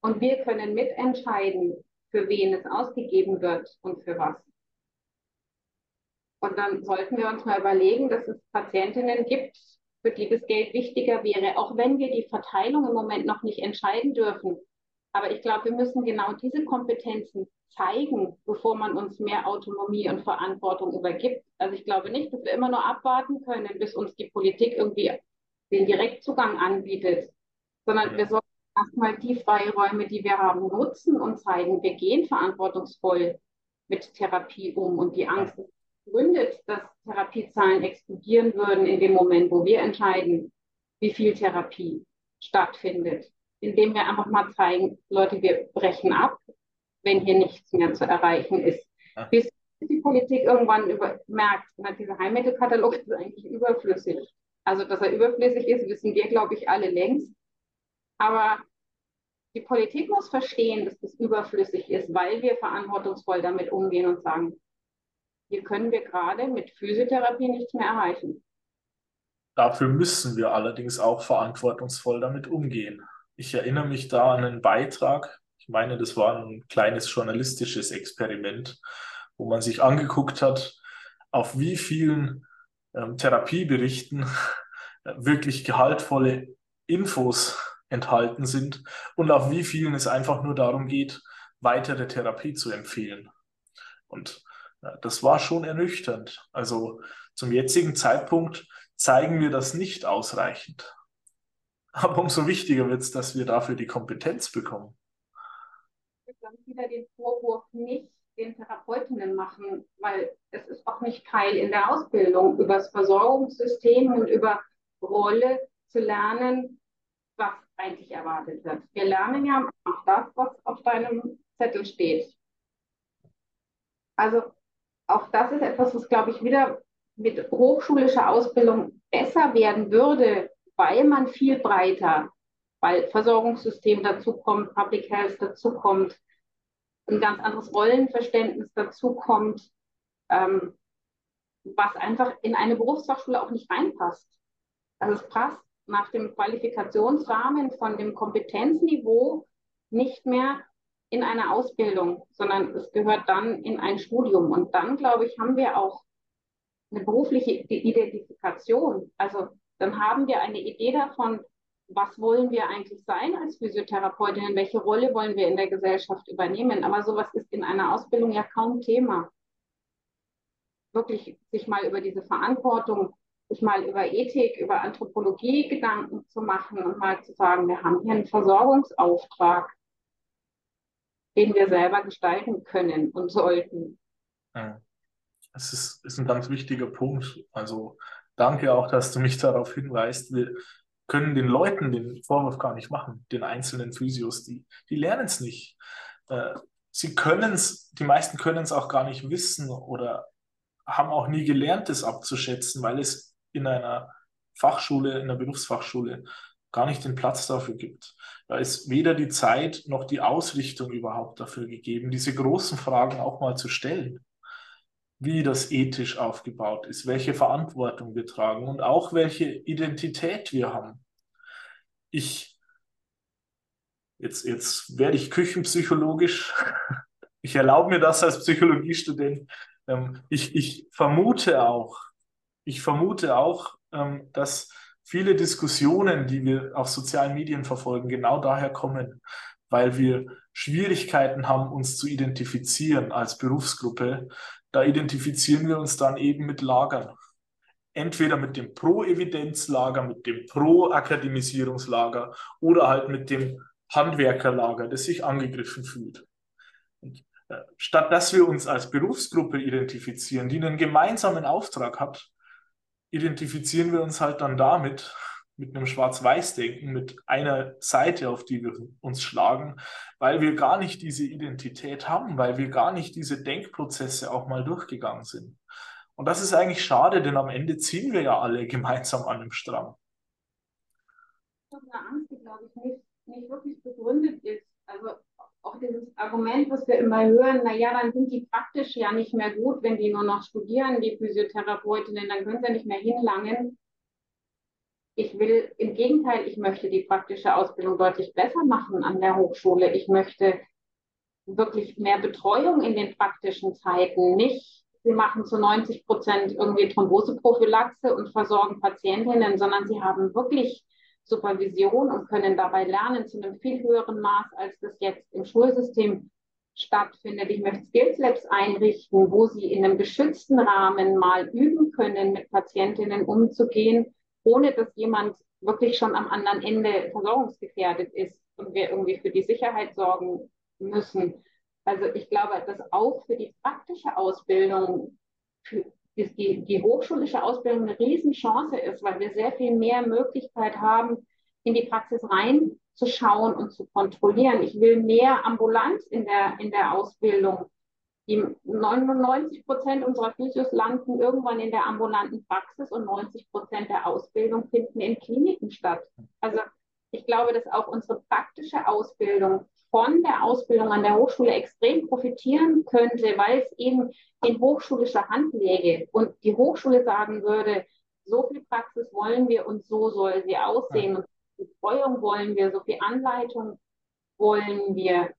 Und wir können mitentscheiden, für wen es ausgegeben wird und für was. Und dann sollten wir uns mal überlegen, dass es Patientinnen gibt, für die das Geld wichtiger wäre, auch wenn wir die Verteilung im Moment noch nicht entscheiden dürfen. Aber ich glaube, wir müssen genau diese Kompetenzen zeigen, bevor man uns mehr Autonomie und Verantwortung übergibt. Also ich glaube nicht, dass wir immer nur abwarten können, bis uns die Politik irgendwie den Direktzugang anbietet, sondern wir sollten erstmal die Freiräume, die wir haben, nutzen und zeigen, wir gehen verantwortungsvoll mit Therapie um. Und die Angst gründet, dass Therapiezahlen explodieren würden in dem Moment, wo wir entscheiden, wie viel Therapie stattfindet. Indem wir einfach mal zeigen, Leute, wir brechen ab, wenn hier nichts mehr zu erreichen ist. Ja. Bis die Politik irgendwann über, merkt, na, dieser Heilmittelkatalog ist eigentlich überflüssig. Also, dass er überflüssig ist, wissen wir, glaube ich, alle längst. Aber die Politik muss verstehen, dass das überflüssig ist, weil wir verantwortungsvoll damit umgehen und sagen, hier können wir gerade mit Physiotherapie nichts mehr erreichen. Dafür müssen wir allerdings auch verantwortungsvoll damit umgehen. Ich erinnere mich da an einen Beitrag, ich meine, das war ein kleines journalistisches Experiment, wo man sich angeguckt hat, auf wie vielen ähm, Therapieberichten wirklich gehaltvolle Infos enthalten sind und auf wie vielen es einfach nur darum geht, weitere Therapie zu empfehlen. Und ja, das war schon ernüchternd. Also zum jetzigen Zeitpunkt zeigen wir das nicht ausreichend. Aber umso wichtiger wird es, dass wir dafür die Kompetenz bekommen. Ich würde wieder den Vorwurf nicht den Therapeutinnen machen, weil es ist auch nicht Teil in der Ausbildung, über das Versorgungssystem und über Rolle zu lernen, was eigentlich erwartet wird. Wir lernen ja auch das, was auf deinem Zettel steht. Also auch das ist etwas, was, glaube ich, wieder mit hochschulischer Ausbildung besser werden würde, weil man viel breiter, weil Versorgungssystem dazukommt, Public Health dazukommt, ein ganz anderes Rollenverständnis dazukommt, ähm, was einfach in eine Berufsfachschule auch nicht reinpasst. Also es passt nach dem Qualifikationsrahmen von dem Kompetenzniveau nicht mehr in eine Ausbildung, sondern es gehört dann in ein Studium. Und dann, glaube ich, haben wir auch eine berufliche Identifikation. Also dann haben wir eine Idee davon, was wollen wir eigentlich sein als Physiotherapeutinnen, welche Rolle wollen wir in der Gesellschaft übernehmen. Aber sowas ist in einer Ausbildung ja kaum Thema. Wirklich sich mal über diese Verantwortung sich mal über Ethik, über Anthropologie Gedanken zu machen und mal zu sagen, wir haben hier einen Versorgungsauftrag, den wir selber gestalten können und sollten. Das ist, ist ein ganz wichtiger Punkt. Also danke auch, dass du mich darauf hinweist. Wir können den Leuten den Vorwurf gar nicht machen, den einzelnen Physios, die, die lernen es nicht. Äh, sie können es, die meisten können es auch gar nicht wissen oder haben auch nie gelernt, es abzuschätzen, weil es in einer Fachschule, in einer Berufsfachschule gar nicht den Platz dafür gibt. Da ist weder die Zeit noch die Ausrichtung überhaupt dafür gegeben, diese großen Fragen auch mal zu stellen. Wie das ethisch aufgebaut ist, welche Verantwortung wir tragen und auch welche Identität wir haben. Ich, jetzt, jetzt werde ich küchenpsychologisch. Ich erlaube mir das als Psychologiestudent. Ähm, ich, ich vermute auch, ich vermute auch, ähm, dass viele Diskussionen, die wir auf sozialen Medien verfolgen, genau daher kommen, weil wir Schwierigkeiten haben, uns zu identifizieren als Berufsgruppe. Da identifizieren wir uns dann eben mit Lagern. Entweder mit dem Pro-Evidenz-Lager, mit dem Pro-Akademisierungslager oder halt mit dem Handwerkerlager, das sich angegriffen fühlt. Und äh, statt dass wir uns als Berufsgruppe identifizieren, die einen gemeinsamen Auftrag hat, identifizieren wir uns halt dann damit, mit einem Schwarz-Weiß-Denken, mit einer Seite, auf die wir uns schlagen, weil wir gar nicht diese Identität haben, weil wir gar nicht diese Denkprozesse auch mal durchgegangen sind. Und das ist eigentlich schade, denn am Ende ziehen wir ja alle gemeinsam an einem Strang. Das ist eine Angst, die, glaube ich, nicht, nicht wirklich begründet ist. Also auch dieses Argument, was wir immer hören, naja, dann sind die praktisch ja nicht mehr gut, wenn die nur noch studieren, die Physiotherapeutinnen, dann können sie nicht mehr hinlangen. Ich will, im Gegenteil, ich möchte die praktische Ausbildung deutlich besser machen an der Hochschule. Ich möchte wirklich mehr Betreuung in den praktischen Zeiten, nicht sie machen zu 90 Prozent irgendwie Thromboseprophylaxe und versorgen Patientinnen, sondern sie haben wirklich Supervision und können dabei lernen zu einem viel höheren Maß, als das jetzt im Schulsystem stattfindet. Ich möchte Skills Labs einrichten, wo sie in einem geschützten Rahmen mal üben können, mit Patientinnen umzugehen, ohne dass jemand wirklich schon am anderen Ende versorgungsgefährdet ist und wir irgendwie für die Sicherheit sorgen müssen. Also ich glaube, dass auch für die praktische Ausbildung, für die, die hochschulische Ausbildung eine Riesenchance ist, weil wir sehr viel mehr Möglichkeit haben, in die Praxis reinzuschauen und zu kontrollieren. Ich will mehr Ambulanz in der, in der Ausbildung. Die 99 Prozent unserer Physios landen irgendwann in der ambulanten Praxis und 90 Prozent der Ausbildung finden in Kliniken statt. Also ich glaube, dass auch unsere praktische Ausbildung von der Ausbildung an der Hochschule extrem profitieren könnte, weil es eben in hochschulischer Hand läge und die Hochschule sagen würde, so viel Praxis wollen wir und so soll sie aussehen und so viel Betreuung wollen wir, so viel Anleitung wollen wir.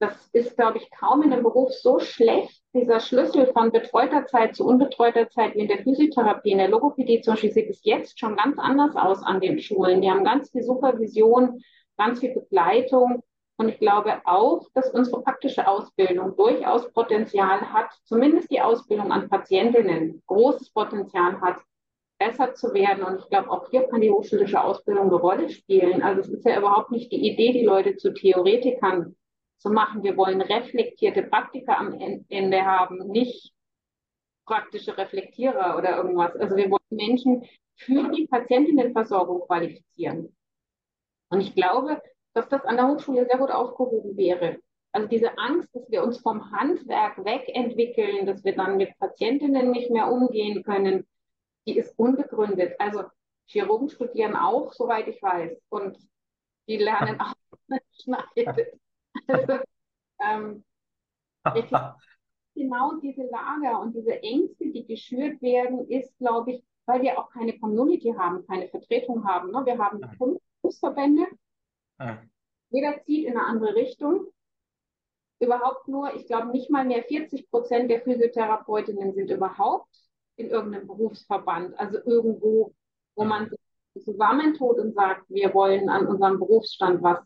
Das ist, glaube ich, kaum in einem Beruf so schlecht, dieser Schlüssel von betreuter Zeit zu unbetreuter Zeit wie in der Physiotherapie, in der Logopädie zum Beispiel sieht es jetzt schon ganz anders aus an den Schulen. Die haben ganz viel Supervision, ganz viel Begleitung und ich glaube auch, dass unsere praktische Ausbildung durchaus Potenzial hat, zumindest die Ausbildung an Patientinnen großes Potenzial hat, besser zu werden. Und ich glaube, auch hier kann die hochschulische Ausbildung eine Rolle spielen. Also es ist ja überhaupt nicht die Idee, die Leute zu Theoretikern zu machen. Wir wollen reflektierte Praktiker am Ende haben, nicht praktische Reflektierer oder irgendwas. Also wir wollen Menschen für die Patientinnenversorgung qualifizieren. Und ich glaube, dass das an der Hochschule sehr gut aufgehoben wäre. Also diese Angst, dass wir uns vom Handwerk wegentwickeln, dass wir dann mit Patientinnen nicht mehr umgehen können, die ist unbegründet. Also Chirurgen studieren auch, soweit ich weiß, und die lernen auch schneiden. Ähm, genau diese Lager und diese Ängste, die geschürt werden, ist, glaube ich, weil wir auch keine Community haben, keine Vertretung haben. Ne? Wir haben fünf Berufsverbände. Jeder zieht in eine andere Richtung. Überhaupt nur, ich glaube, nicht mal mehr 40 Prozent der Physiotherapeutinnen sind überhaupt in irgendeinem Berufsverband, also irgendwo, wo man sich zusammentut und sagt, wir wollen an unserem Berufsstand was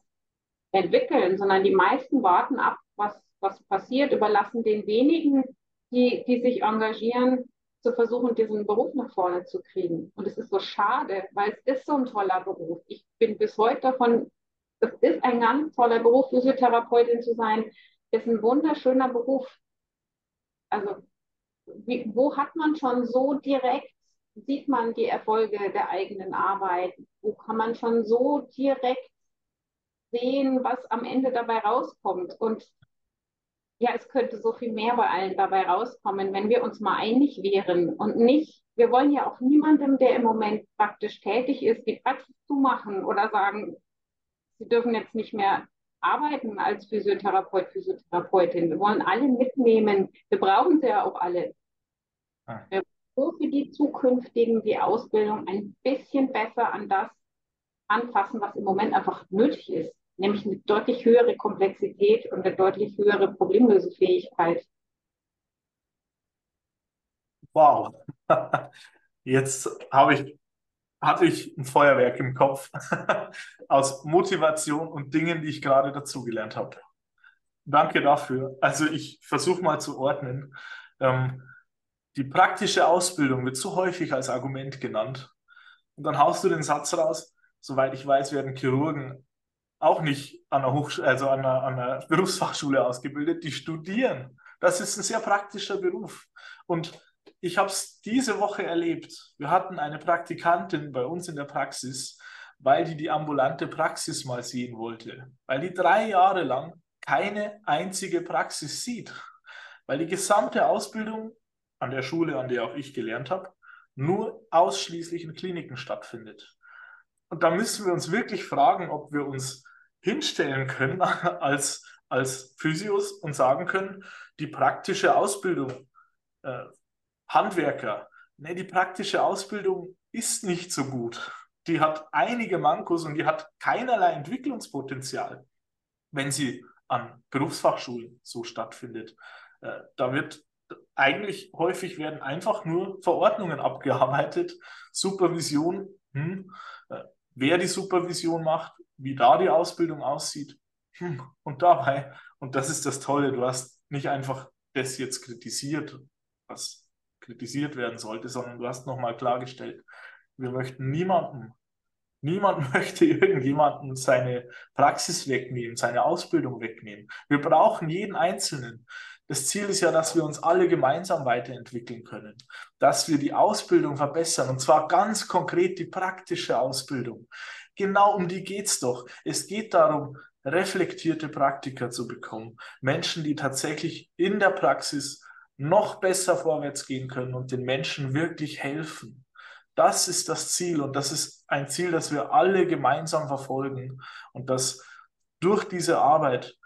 entwickeln, sondern die meisten warten ab, was, was passiert, überlassen den wenigen, die, die sich engagieren, zu versuchen, diesen Beruf nach vorne zu kriegen. Und es ist so schade, weil es ist so ein toller Beruf. Ich bin bis heute davon es ist ein ganz toller Beruf, Physiotherapeutin zu sein. Ist ein wunderschöner Beruf. Also, wie, wo hat man schon so direkt, sieht man die Erfolge der eigenen Arbeit? Wo kann man schon so direkt sehen, was am Ende dabei rauskommt? Und ja, es könnte so viel mehr bei allen dabei rauskommen, wenn wir uns mal einig wären und nicht, wir wollen ja auch niemandem, der im Moment praktisch tätig ist, die Praxis zumachen oder sagen, sie dürfen jetzt nicht mehr arbeiten als Physiotherapeut, Physiotherapeutin. Wir wollen alle mitnehmen. Wir brauchen sie ja auch alle. Ah. Wir so für die zukünftigen die Ausbildung ein bisschen besser an das anpassen, was im Moment einfach nötig ist, nämlich eine deutlich höhere Komplexität und eine deutlich höhere Problemlösefähigkeit. Wow. Jetzt habe ich hatte ich ein Feuerwerk im Kopf aus Motivation und Dingen, die ich gerade dazugelernt habe. Danke dafür. Also ich versuche mal zu ordnen. Ähm, die praktische Ausbildung wird so häufig als Argument genannt. Und dann haust du den Satz raus, soweit ich weiß, werden Chirurgen auch nicht an einer, Hochsch also an einer, an einer Berufsfachschule ausgebildet, die studieren. Das ist ein sehr praktischer Beruf. Und ich habe es diese Woche erlebt. Wir hatten eine Praktikantin bei uns in der Praxis, weil die die ambulante Praxis mal sehen wollte, weil die drei Jahre lang keine einzige Praxis sieht, weil die gesamte Ausbildung an der Schule, an der auch ich gelernt habe, nur ausschließlich in Kliniken stattfindet. Und da müssen wir uns wirklich fragen, ob wir uns hinstellen können als, als Physios und sagen können, die praktische Ausbildung äh, Handwerker, ne, die praktische Ausbildung ist nicht so gut. Die hat einige Mankos und die hat keinerlei Entwicklungspotenzial, wenn sie an Berufsfachschulen so stattfindet. Äh, da wird eigentlich häufig werden einfach nur Verordnungen abgearbeitet, Supervision, hm, äh, wer die Supervision macht, wie da die Ausbildung aussieht. Hm, und dabei, und das ist das Tolle, du hast nicht einfach das jetzt kritisiert, was kritisiert werden sollte, sondern du hast nochmal klargestellt, wir möchten niemanden, niemand möchte irgendjemanden seine Praxis wegnehmen, seine Ausbildung wegnehmen. Wir brauchen jeden Einzelnen. Das Ziel ist ja, dass wir uns alle gemeinsam weiterentwickeln können, dass wir die Ausbildung verbessern und zwar ganz konkret die praktische Ausbildung. Genau um die geht es doch. Es geht darum, reflektierte Praktiker zu bekommen. Menschen, die tatsächlich in der Praxis noch besser vorwärts gehen können und den Menschen wirklich helfen. Das ist das Ziel und das ist ein Ziel, das wir alle gemeinsam verfolgen und das durch diese Arbeit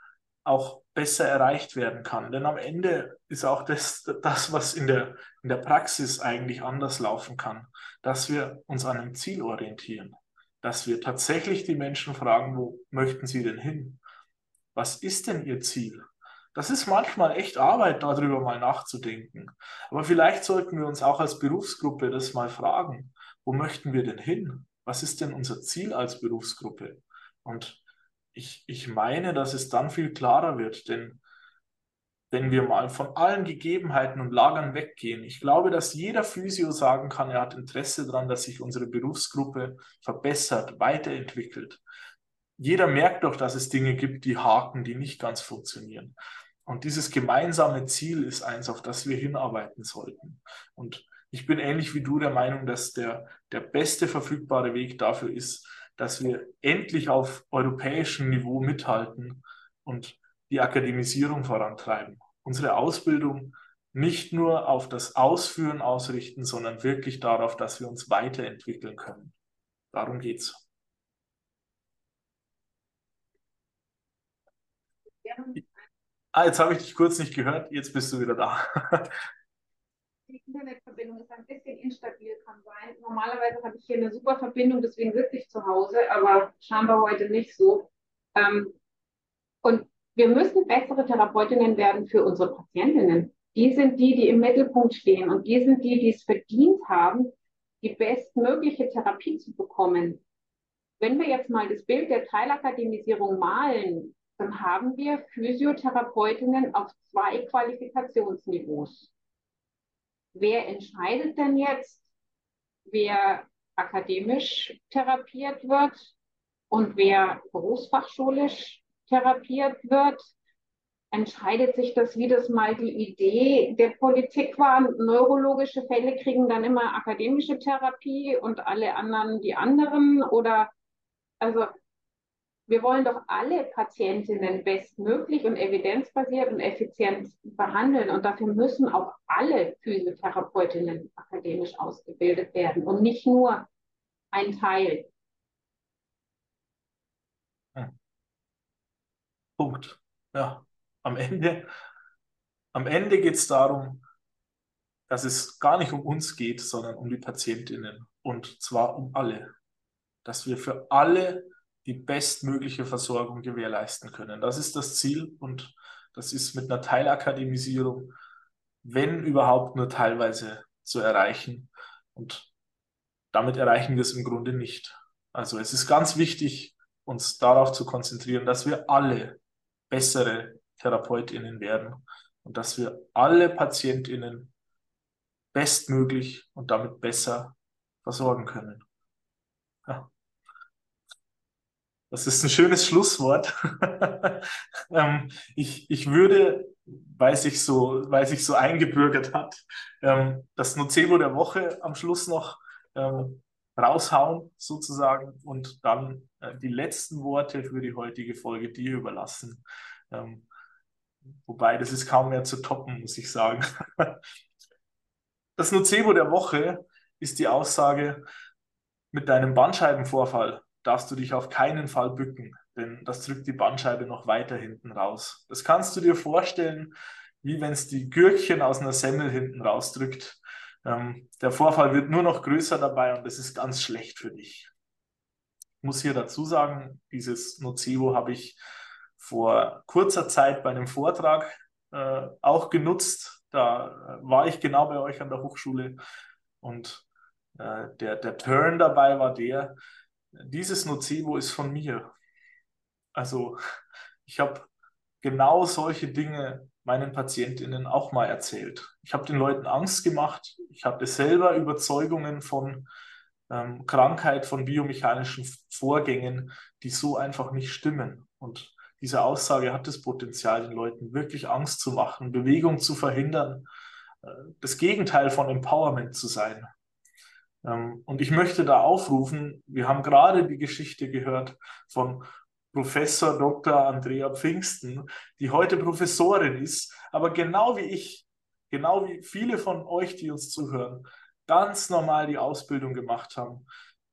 auch besser erreicht werden kann. Denn am Ende ist auch das, das was in der, in der Praxis eigentlich anders laufen kann, dass wir uns an einem Ziel orientieren, dass wir tatsächlich die Menschen fragen, wo möchten sie denn hin? Was ist denn ihr Ziel? Das ist manchmal echt Arbeit, darüber mal nachzudenken. Aber vielleicht sollten wir uns auch als Berufsgruppe das mal fragen. Wo möchten wir denn hin? Was ist denn unser Ziel als Berufsgruppe? Und ich, ich meine, dass es dann viel klarer wird, denn wenn wir mal von allen Gegebenheiten und Lagern weggehen, ich glaube, dass jeder Physio sagen kann, er hat Interesse daran, dass sich unsere Berufsgruppe verbessert, weiterentwickelt. Jeder merkt doch, dass es Dinge gibt, die haken, die nicht ganz funktionieren. Und dieses gemeinsame Ziel ist eins, auf das wir hinarbeiten sollten. Und ich bin ähnlich wie du der Meinung, dass der, der beste verfügbare Weg dafür ist, dass wir endlich auf europäischem Niveau mithalten und die Akademisierung vorantreiben. Unsere Ausbildung nicht nur auf das Ausführen ausrichten, sondern wirklich darauf, dass wir uns weiterentwickeln können. Darum geht's. Ja. Ah, jetzt habe ich dich kurz nicht gehört, jetzt bist du wieder da. Die Internetverbindung ist ein bisschen instabil, kann sein. Normalerweise habe ich hier eine super Verbindung, deswegen sitze ich zu Hause, aber scheinbar heute nicht so. Ähm, und wir müssen bessere Therapeutinnen werden für unsere Patientinnen. Die sind die, die im Mittelpunkt stehen und die sind die, die es verdient haben, die bestmögliche Therapie zu bekommen. Wenn wir jetzt mal das Bild der Teilakademisierung malen, dann haben wir Physiotherapeutinnen auf zwei Qualifikationsniveaus. Wer entscheidet denn jetzt, wer akademisch therapiert wird und wer berufsfachschulisch therapiert wird? Entscheidet sich das, wie das mal die Idee der Politik war? Neurologische Fälle kriegen dann immer akademische Therapie und alle anderen die anderen? Oder also wir wollen doch alle Patientinnen bestmöglich und evidenzbasiert und effizient behandeln. Und dafür müssen auch alle Physiotherapeutinnen akademisch ausgebildet werden und nicht nur ein Teil. Hm. Punkt. Ja, am Ende, am Ende geht es darum, dass es gar nicht um uns geht, sondern um die Patientinnen. Und zwar um alle. Dass wir für alle die bestmögliche Versorgung gewährleisten können. Das ist das Ziel und das ist mit einer Teilakademisierung, wenn überhaupt nur teilweise zu erreichen. Und damit erreichen wir es im Grunde nicht. Also es ist ganz wichtig, uns darauf zu konzentrieren, dass wir alle bessere Therapeutinnen werden und dass wir alle Patientinnen bestmöglich und damit besser versorgen können. Ja. Das ist ein schönes Schlusswort. ähm, ich, ich würde, weil sich so, weil sich so eingebürgert hat, ähm, das Nocebo der Woche am Schluss noch ähm, raushauen, sozusagen, und dann äh, die letzten Worte für die heutige Folge dir überlassen. Ähm, wobei, das ist kaum mehr zu toppen, muss ich sagen. das Nocebo der Woche ist die Aussage, mit deinem Bandscheibenvorfall darfst du dich auf keinen Fall bücken, denn das drückt die Bandscheibe noch weiter hinten raus. Das kannst du dir vorstellen, wie wenn es die Gürkchen aus einer Semmel hinten rausdrückt. Ähm, der Vorfall wird nur noch größer dabei und es ist ganz schlecht für dich. Ich muss hier dazu sagen, dieses Nocebo habe ich vor kurzer Zeit bei einem Vortrag äh, auch genutzt Da äh, war ich genau bei euch an der Hochschule und äh, der, der Turn dabei war der, dieses Nocebo ist von mir. Also ich habe genau solche Dinge meinen Patientinnen auch mal erzählt. Ich habe den Leuten Angst gemacht. Ich hatte selber Überzeugungen von ähm, Krankheit, von biomechanischen Vorgängen, die so einfach nicht stimmen. Und diese Aussage hat das Potenzial, den Leuten wirklich Angst zu machen, Bewegung zu verhindern, äh, das Gegenteil von Empowerment zu sein. Ähm, und ich möchte da aufrufen, wir haben gerade die Geschichte gehört von Professor Dr. Andrea Pfingsten, die heute Professorin ist, aber genau wie ich, genau wie viele von euch, die uns zuhören, ganz normal die Ausbildung gemacht haben,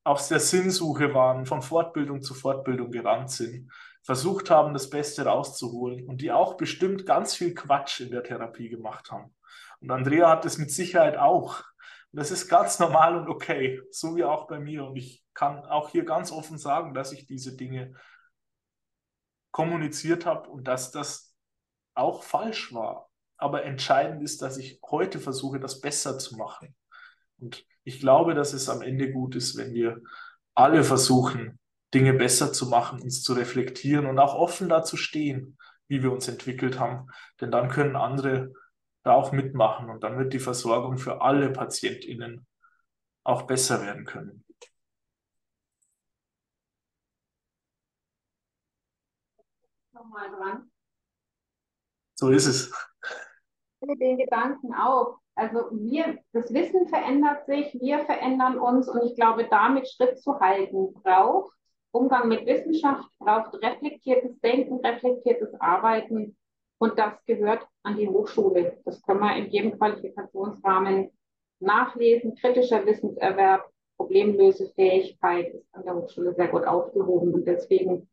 auf der Sinnsuche waren, von Fortbildung zu Fortbildung gerannt sind, versucht haben, das Beste rauszuholen und die auch bestimmt ganz viel Quatsch in der Therapie gemacht haben. Und Andrea hat es mit Sicherheit auch. Und das ist ganz normal und okay, so wie auch bei mir. Und ich kann auch hier ganz offen sagen, dass ich diese Dinge kommuniziert habe und dass das auch falsch war. Aber entscheidend ist, dass ich heute versuche, das besser zu machen. Und ich glaube, dass es am Ende gut ist, wenn wir alle versuchen, Dinge besser zu machen, uns zu reflektieren und auch offen dazu stehen, wie wir uns entwickelt haben. Denn dann können andere da auch mitmachen und dann wird die Versorgung für alle PatientInnen auch besser werden können. Nochmal dran. So ist es. Den Gedanken auch. Also wir, das Wissen verändert sich, wir verändern uns und ich glaube, damit Schritt zu halten braucht Umgang mit Wissenschaft, braucht reflektiertes Denken, reflektiertes Arbeiten und das gehört an die Hochschule. Das können wir in jedem Qualifikationsrahmen nachlesen. Kritischer Wissenserwerb, Problemlösefähigkeit ist an der Hochschule sehr gut aufgehoben und deswegen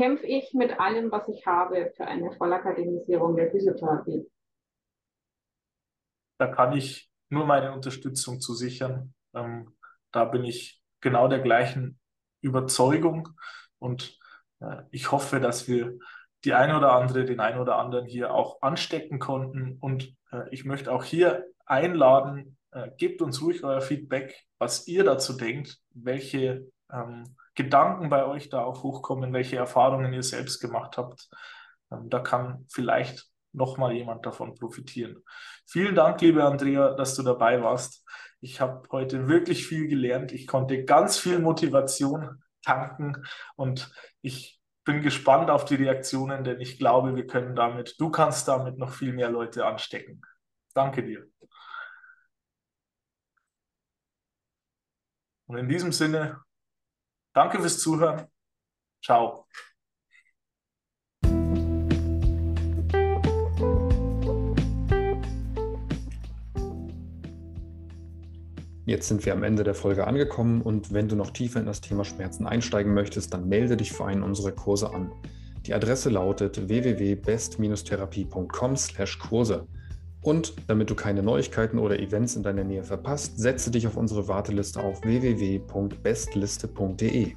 kämpfe ich mit allem, was ich habe, für eine Vollakademisierung der Physiotherapie da kann ich nur meine Unterstützung zu sichern. Ähm, da bin ich genau der gleichen Überzeugung und äh, ich hoffe, dass wir die eine oder andere, den einen oder anderen hier auch anstecken konnten. Und äh, ich möchte auch hier einladen, äh, gebt uns ruhig euer Feedback, was ihr dazu denkt, welche ähm, Gedanken bei euch da auch hochkommen, welche Erfahrungen ihr selbst gemacht habt. Ähm, da kann vielleicht nochmal jemand davon profitieren. Vielen Dank, liebe Andrea, dass du dabei warst. Ich habe heute wirklich viel gelernt. Ich konnte ganz viel Motivation tanken und ich bin gespannt auf die Reaktionen, denn ich glaube, wir können damit, du kannst damit noch viel mehr Leute anstecken. Danke dir. Und in diesem Sinne, danke fürs Zuhören. Ciao. Jetzt sind wir am Ende der Folge angekommen und wenn du noch tiefer in das Thema Schmerzen einsteigen möchtest, dann melde dich für einen unserer Kurse an. Die Adresse lautet www.best-therapie.com/Kurse. Und damit du keine Neuigkeiten oder Events in deiner Nähe verpasst, setze dich auf unsere Warteliste auf www.bestliste.de.